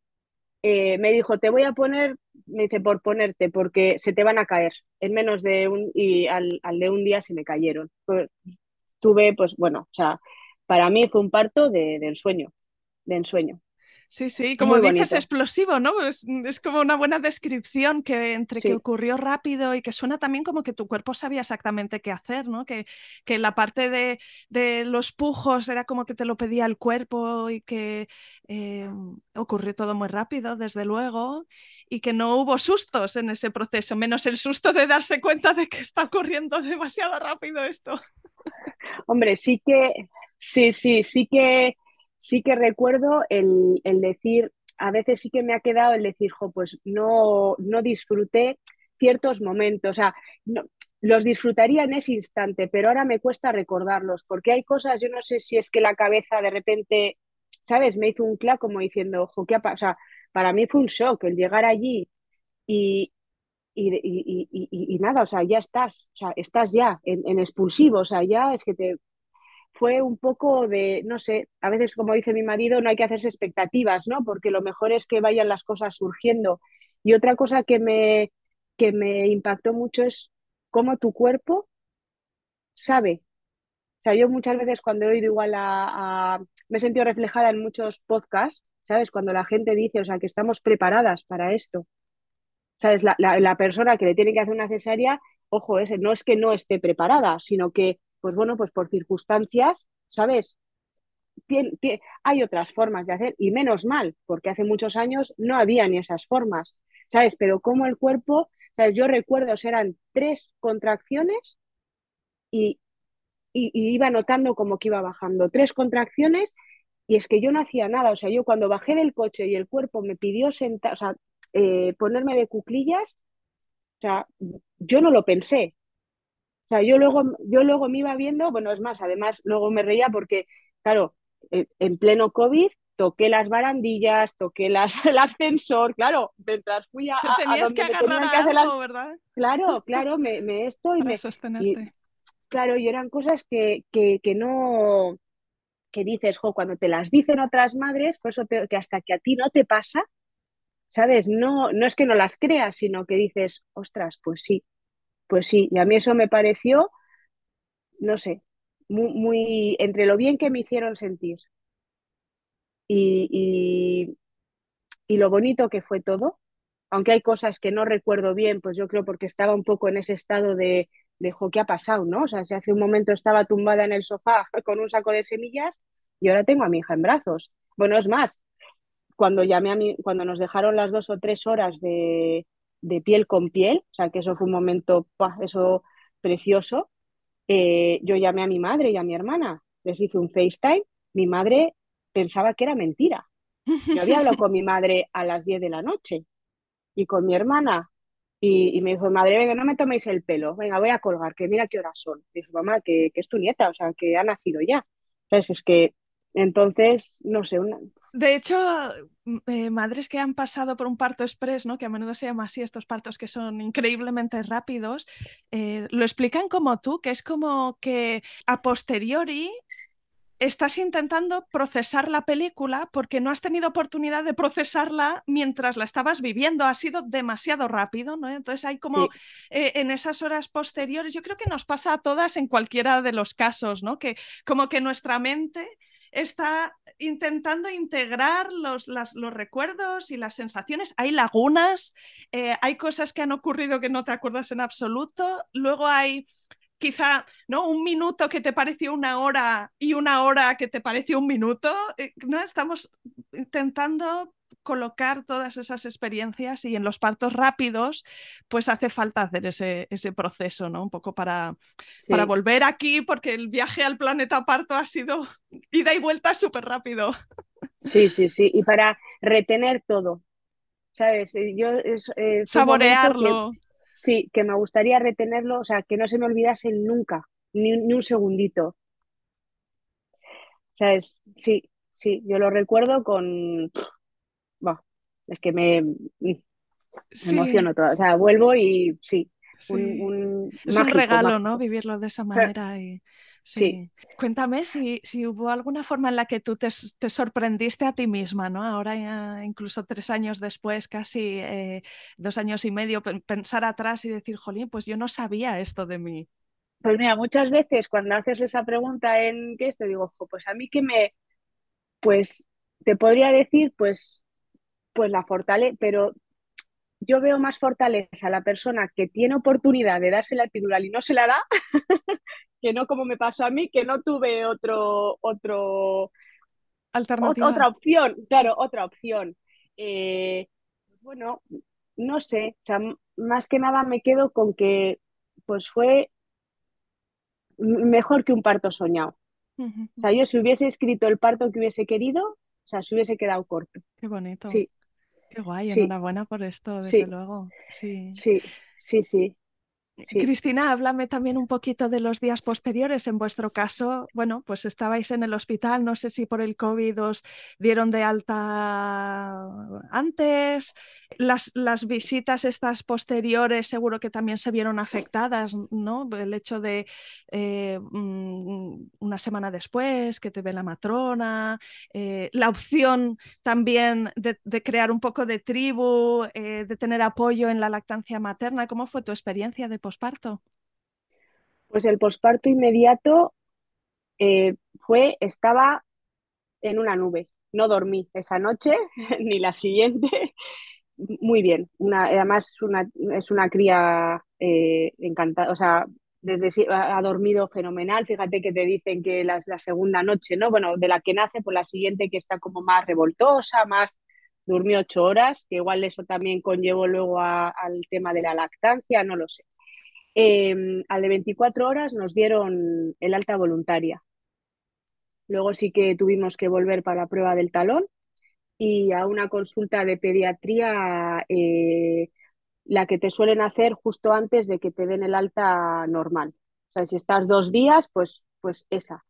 Eh, me dijo, te voy a poner, me dice, por ponerte, porque se te van a caer. En menos de un, y al, de un día se me cayeron. Pues, tuve, pues bueno, o sea, para mí fue un parto de, de ensueño, de ensueño.
Sí, sí, como dices, explosivo, ¿no? Es, es, como una buena descripción que entre que ocurrió rápido y que suena también como que tu cuerpo sabía exactamente qué hacer, ¿no? Que, que la parte de, de, los pujos era como que te lo pedía el cuerpo y que eh, ocurrió todo muy rápido, desde luego, y que no hubo sustos en ese proceso, menos el susto de darse cuenta de que está ocurriendo demasiado rápido esto.
Hombre, sí que, sí, sí, sí que sí que recuerdo el, decir, a veces sí que me ha quedado el decir, jo, pues no, no disfruté ciertos momentos, o sea, no, los disfrutaría en ese instante, pero ahora me cuesta recordarlos, porque hay cosas, yo no sé si es que la cabeza de repente, ¿sabes? Me hizo un clac como diciendo, ojo, ¿qué ha O sea, para mí fue un shock el llegar allí y, y, nada, o sea, ya estás, o sea, estás ya en, en, expulsivo, o sea, ya es que te, fue un poco de, no sé, a veces como dice mi marido, no hay que hacerse expectativas, ¿no? Porque lo mejor es que vayan las cosas surgiendo. Y otra cosa que me, que me impactó mucho es cómo tu cuerpo sabe. O sea, yo muchas veces cuando he oído igual a, me he sentido reflejada en muchos podcasts, ¿sabes? Cuando la gente dice, o sea, que estamos preparadas para esto. ¿Sabes? La, la persona que le tiene que hacer una cesárea, ojo, ese, no es que no esté preparada, sino que pues bueno, pues por circunstancias, ¿sabes? hay otras formas de hacer y menos mal, porque hace muchos años no había ni esas formas, ¿sabes? Pero como el cuerpo, ¿sabes? Yo recuerdo, eran tres contracciones y, iba notando como que iba bajando. Tres contracciones y es que yo no hacía nada, o sea, yo cuando bajé del coche y el cuerpo me pidió sentar, o sea, eh, ponerme de cuclillas, o sea, yo no lo pensé, o sea, yo luego, yo luego me iba viendo, bueno, es más, además luego me reía porque, claro, en pleno COVID toqué las barandillas, toqué las, el ascensor, claro, mientras fui a,
tenías que agarrar algo, ¿verdad?
Claro, claro, me, me esto y me...
sostenerte.
claro, y eran cosas que, que, que no, que dices, jo, cuando te las dicen otras madres, por eso que hasta que a ti no te pasa, ¿sabes? No, no es que no las creas, sino que dices, ostras, pues sí, pues sí. Y a mí eso me pareció, no sé, muy, muy entre lo bien que me hicieron sentir y, y, y lo bonito que fue todo, aunque hay cosas que no recuerdo bien, pues yo creo porque estaba un poco en ese estado de, de ¿qué ha pasado? ¿no? O sea, si hace un momento estaba tumbada en el sofá con un saco de semillas y ahora tengo a mi hija en brazos. Bueno, es más, cuando llamé a mi, cuando nos dejaron las dos o tres horas de, de piel con piel, o sea, que eso fue un momento, eso precioso, eh, yo llamé a mi madre y a mi hermana, les hice un FaceTime, mi madre pensaba que era mentira. Yo había hablado con mi madre a las 10 de la noche y con mi hermana y, me dijo, madre, venga, no me toméis el pelo, venga, voy a colgar, que mira qué horas son. Dijo, mamá, que, que, es tu nieta, o sea, que ha nacido ya. Es que, entonces, no sé. Una...
De hecho, eh, madres que han pasado por un parto express, ¿no? que a menudo se llama así, estos partos que son increíblemente rápidos, eh, lo explican como tú, que es como que a posteriori estás intentando procesar la película porque no has tenido oportunidad de procesarla mientras la estabas viviendo, ha sido demasiado rápido, ¿no? Entonces hay como sí. eh, en esas horas posteriores, yo creo que nos pasa a todas en cualquiera de los casos, ¿no? Que como que nuestra mente está intentando integrar los, los, recuerdos y las sensaciones. Hay lagunas, eh, hay cosas que han ocurrido que no te acuerdas en absoluto, luego hay quizá ¿no? un minuto que te pareció una hora y una hora que te pareció un minuto. Eh, ¿no? Estamos intentando colocar todas esas experiencias y en los partos rápidos pues hace falta hacer ese, ese proceso, ¿no? Un poco para, sí. para volver aquí porque el viaje al planeta parto ha sido ida y vuelta súper rápido.
Sí, sí, sí, y para retener todo, ¿sabes? Yo,
eh, Saborearlo.
Que, sí, que me gustaría retenerlo, o sea, que no se me olvidase nunca, ni, ni un segundito. ¿Sabes? Sí, sí, yo lo recuerdo con es que me, me sí. emociono todo. O sea, vuelvo y sí.
sí. Un, un es mágico, un regalo, mágico. ¿no? Vivirlo de esa manera. Y, sí. sí. Cuéntame si, si, hubo alguna forma en la que tú te, te, sorprendiste a ti misma, ¿no? Ahora ya incluso tres años después, casi eh, dos años y medio, pensar atrás y decir, jolín, pues yo no sabía esto de mí.
Pues mira, muchas veces cuando haces esa pregunta en qué esto, digo, pues a mí que me, pues te podría decir, pues pues la fortaleza, pero yo veo más fortaleza a la persona que tiene oportunidad de darse la epidural y no se la da, que no como me pasó a mí, que no tuve otro, otro,
Alternativa.
otra opción, claro, otra opción. Eh, bueno, no sé, o sea, más que nada me quedo con que pues fue mejor que un parto soñado. Uh -huh. O sea, yo si hubiese escrito el parto que hubiese querido, o sea, se hubiese quedado corto.
Qué bonito.
Sí.
Qué guay, sí. enhorabuena por esto, desde
sí.
luego. Sí,
sí, sí. sí.
Cristina, háblame también un poquito de los días posteriores. En vuestro caso, bueno, pues estabais en el hospital, no sé si por el COVID os dieron de alta antes. Las, las visitas estas posteriores seguro que también se vieron afectadas, ¿no? El hecho de eh, una semana después que te ve la matrona, eh, la opción también de, de, crear un poco de tribu, eh, de tener apoyo en la lactancia materna. ¿Cómo fue tu experiencia de posparto?
Pues el posparto inmediato eh, fue, estaba en una nube. No dormí esa noche ni la siguiente. Muy bien. Además es una cría eh, encantada, o sea, desde ha dormido fenomenal. Fíjate que te dicen que la, segunda noche, ¿no? Bueno, de la que nace, pues la siguiente que está como más revoltosa, más durmió ocho horas, que igual eso también conllevó luego al tema de la lactancia, no lo sé. Eh, al de 24 horas nos dieron el alta voluntaria. Luego sí que tuvimos que volver para la prueba del talón y a una consulta de pediatría, eh, la que te suelen hacer justo antes de que te den el alta normal. O sea, si estás dos días, pues, pues esa.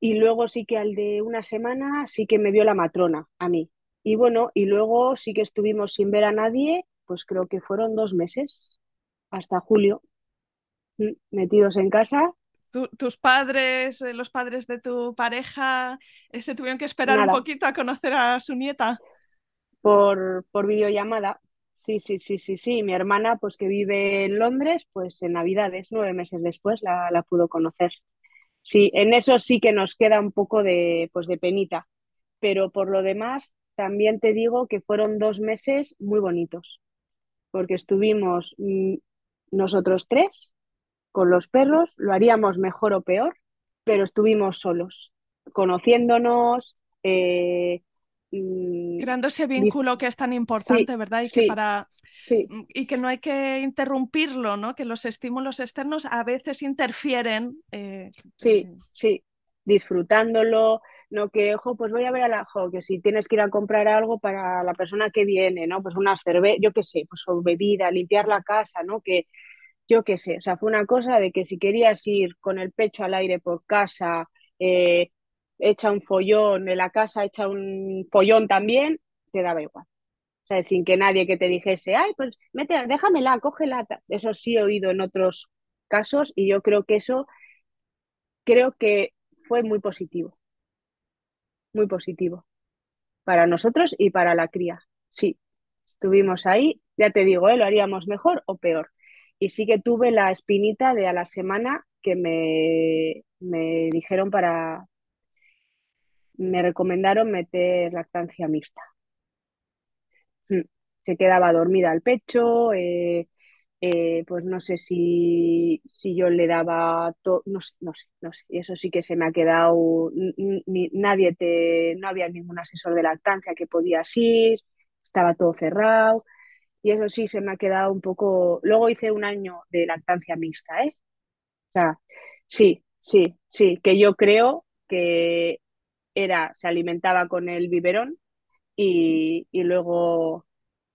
Y luego sí que al de una semana sí que me vio la matrona a mí. Y bueno, y luego sí que estuvimos sin ver a nadie, pues creo que fueron dos meses hasta julio. mm, metidos en casa.
tus padres, eh, los padres de tu pareja, eh, se tuvieron que esperar un poquito a conocer a su nieta.
Por, por videollamada. Sí, sí, sí, sí, sí. Mi hermana, pues que vive en Londres, pues en Navidades, nueve meses después, la, la pudo conocer. Sí, en eso sí que nos queda un poco de, pues de penita, pero por lo demás también te digo que fueron dos meses muy bonitos, porque estuvimos mm, nosotros tres con los perros, lo haríamos mejor o peor, pero estuvimos solos, conociéndonos, eh,
mm, creando ese vínculo que es tan importante, ¿verdad? Y que para mm, y que no hay que interrumpirlo, ¿no? Que los estímulos externos a veces interfieren.
Eh, sí, sí, disfrutándolo, no que, ojo, pues voy a ver a la, jo, que si tienes que ir a comprar algo para la persona que viene, ¿no? Pues una cerveza, yo qué sé, pues o bebida, limpiar la casa, ¿no? Que yo qué sé, o sea, fue una cosa de que si querías ir con el pecho al aire por casa, eh, echa un follón, de la casa echa un follón también, te daba igual. O sea, sin que nadie que te dijese, ay, pues mete, déjamela, cógela. Eso sí he oído en otros casos y yo creo que eso creo que fue muy positivo muy positivo para nosotros y para la cría. Sí, estuvimos ahí, ya te digo, ¿eh? lo haríamos mejor o peor. Y sí que tuve la espinita de a la semana que me, me dijeron para, me recomendaron meter lactancia mixta. Mm, se quedaba dormida al pecho, eh, eh, pues no sé si, si yo le daba todo, no sé, no sé, no sé. Eso sí que se me ha quedado, ni, nadie te, no había ningún asesor de lactancia que podías ir, estaba todo cerrado. Y eso sí se me ha quedado un poco. Luego hice un año de lactancia mixta, ¿eh? O sea, sí, sí, sí, que yo creo que era, se alimentaba con el biberón y, y luego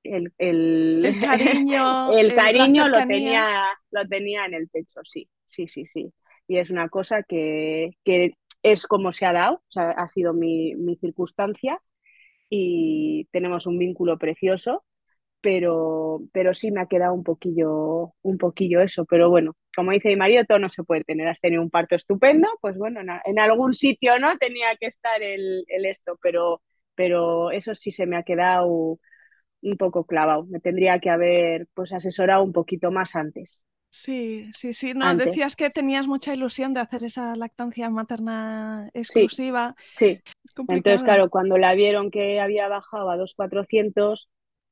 el, el,
cariño,
el cariño lo, tenía, lo tenía en el pecho, sí, sí, sí, sí. Y es una cosa que, que es como se ha dado, o sea, ha sido mi, mi, circunstancia y tenemos un vínculo precioso, pero, pero sí me ha quedado un poquillo, un poquillo eso. Pero bueno, como dice mi marido, todo no se puede tener. Has tenido un parto estupendo, pues bueno, en, en algún sitio no tenía que estar el, el esto, pero, pero eso sí se me ha quedado un poco clavado. Me tendría que haber pues asesorado un poquito más antes.
Sí, sí, sí. No, decías que tenías mucha ilusión de hacer esa lactancia materna exclusiva.
Sí. Entonces, claro, cuando la vieron que había bajado a 2.400,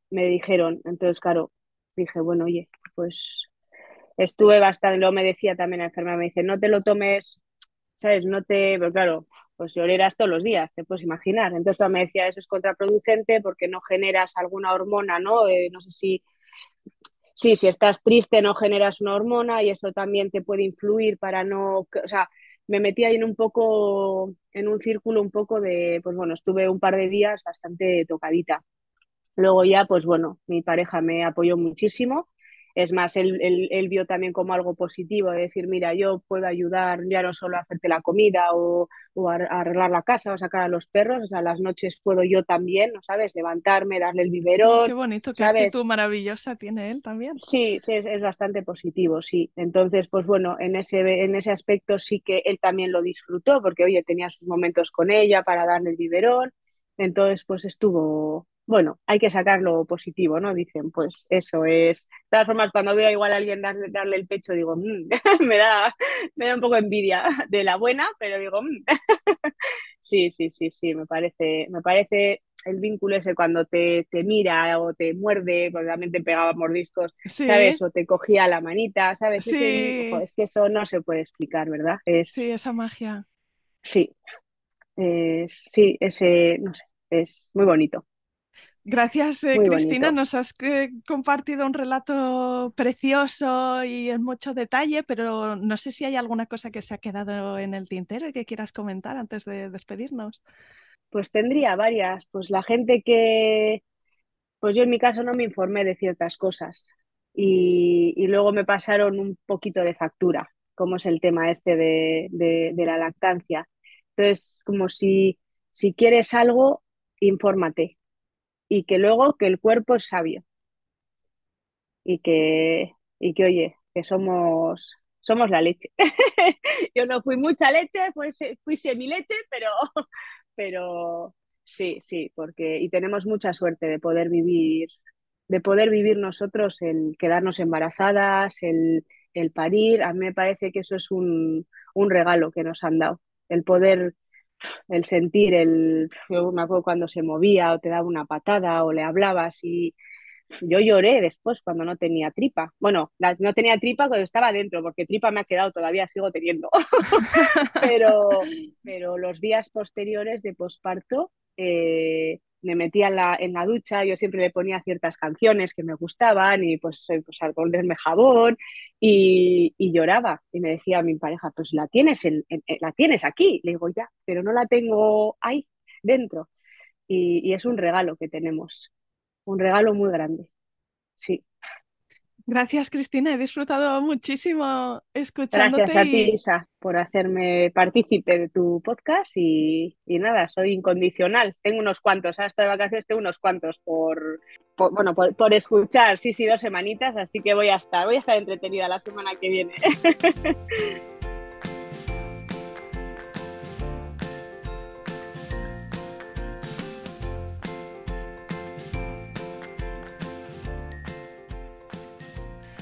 me dijeron, entonces, claro, dije, bueno, oye, pues estuve bastante, luego me decía también la enfermera, me dice, no te lo tomes, ¿sabes? No te, pero claro, pues lloreras todos los días, te puedes imaginar. Entonces me decía, eso es contraproducente porque no generas alguna hormona, ¿no? Eh, no sé si, sí, si estás triste no generas una hormona y eso también te puede influir para no, o sea, me metí ahí en un poco, en un círculo un poco de, pues bueno, estuve un par de días bastante tocadita. Luego ya, pues bueno, mi pareja me apoyó muchísimo es más, él, vio también como algo positivo, de decir, mira, yo puedo ayudar ya no solo a hacerte la comida o, a, arreglar la casa o sacar a los perros, o sea, las noches puedo yo también, ¿no sabes? Levantarme, darle el biberón.
Qué bonito, qué actitud maravillosa tiene él también.
Sí, sí, es, bastante positivo, sí. Entonces, pues bueno, en ese, en ese aspecto sí que él también lo disfrutó, porque oye, tenía sus momentos con ella para darle el biberón. Entonces, pues estuvo, bueno, hay que sacar lo positivo, ¿no? Dicen, pues eso es. De todas formas, cuando veo igual a alguien darle, darle el pecho, digo, mm", me, da, me da un poco envidia de la buena, pero digo, mm". sí, sí, sí, sí, me parece, me parece el vínculo ese cuando te, te mira o te muerde, porque también te pegaba mordiscos, ¿sabes? O te cogía la manita, ¿sabes?
Sí.
es que eso no se puede explicar, ¿verdad? Es,
sí, esa magia.
Sí, sí, ese, no sé, es muy bonito.
Gracias, eh, Cristina. Nos has eh, compartido un relato precioso y en mucho detalle, pero no sé si hay alguna cosa que se ha quedado en el tintero y que quieras comentar antes de despedirnos.
Pues tendría varias. Pues la gente que, pues yo en mi caso no me informé de ciertas cosas y, luego me pasaron un poquito de factura, como es el tema este de, de la lactancia. Entonces, como si, si quieres algo, infórmate y que luego que el cuerpo es sabio y que, y que oye, que somos, somos la leche. Yo no fui mucha leche, fui, fui semi leche, pero, pero sí, sí, porque y tenemos mucha suerte de poder vivir, de poder vivir nosotros el quedarnos embarazadas, el, el parir. A mí me parece que eso es un, un regalo que nos han dado, el poder el sentir, el, yo me acuerdo cuando se movía o te daba una patada o le hablabas y yo lloré después cuando no tenía tripa. Bueno, no tenía tripa cuando estaba dentro, porque tripa me ha quedado, todavía sigo teniendo. pero, pero los días posteriores de posparto eh, me metía en la, en la, ducha, yo siempre le ponía ciertas canciones que me gustaban y pues, eh, pues al ponerme jabón y, y, lloraba y me decía mi pareja, pues la tienes, en, la tienes aquí. Le digo, ya, pero no la tengo ahí dentro. Y, y es un regalo que tenemos un regalo muy grande. Sí.
Gracias, Cristina. He disfrutado muchísimo escuchándote.
Gracias a ti, Isa, por hacerme partícipe de tu podcast y, nada, soy incondicional. Tengo unos cuantos, hasta de vacaciones tengo unos cuantos por, bueno, por, por, escuchar. Sí, sí, dos semanitas, así que voy a estar, voy a estar entretenida la semana que viene.